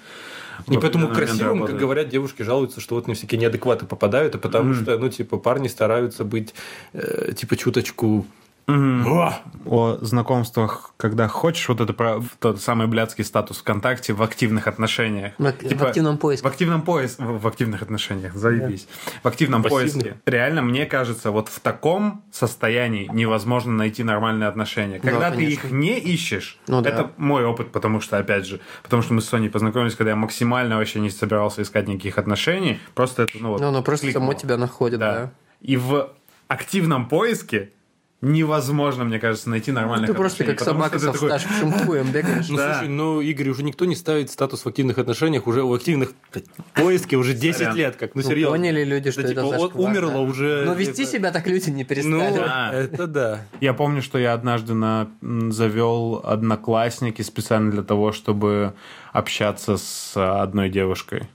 И в поэтому красивым, как работает. говорят, девушки жалуются, что вот на всякие неадекваты попадают, а потому что, ну, типа, парни стараются быть, э, типа, чуточку О! о знакомствах, когда хочешь, вот это про тот самый блядский статус ВКонтакте в активных отношениях. В ак- в активном поиске. В активном поиске. В, в активных отношениях, заебись. В активном Пассивных. поиске. Реально, мне кажется, вот в таком состоянии невозможно найти нормальные отношения. Когда ты конечно. их не ищешь, Ну да. это мой опыт, потому что, опять же, потому что мы с Соней познакомились, когда я максимально вообще не собирался искать никаких отношений. Просто это, ну вот, Ну, оно просто кликнуло. само тебя находит, Да. да. И в активном поиске невозможно, мне кажется, найти нормальных Ты просто как собака что со такой, всташившим хуем бегаешь. Ну, Да. слушай, ну, Игорь, уже никто не ставит статус в активных отношениях, уже у активных поиске уже 10 Сорян. лет, как, ну, Ну, серьезно. поняли люди, что Да, это типа, зашквар, о- умерло уже. Но вести себя так люди не Ну, перестали. Да. это да. Я помню, что я однажды завел одноклассники специально для того, чтобы общаться с одной девушкой.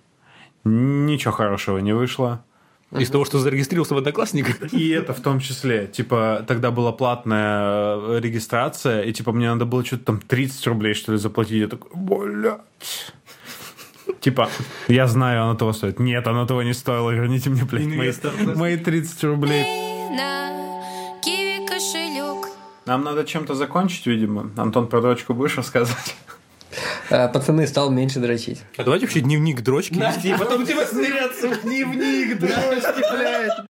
Ничего хорошего не вышло. Из того, что зарегистрировался в Одноклассниках. И это в том числе. Типа, тогда была платная э, регистрация, и типа мне надо было что-то там 30 рублей, что ли, заплатить. Я такой, блядь. Типа, я знаю, оно того стоит. Нет, оно того не стоило. Верните мне, блядь, мои, Инвестор. мои 30 рублей. на киви кошелек. Нам надо чем-то закончить, видимо. Антон, про дочку будешь рассказывать? А, Пацаны, стал меньше дрочить. А давайте вообще дневник дрочки вести, потом типа смиряться в дневник дрочки, блядь.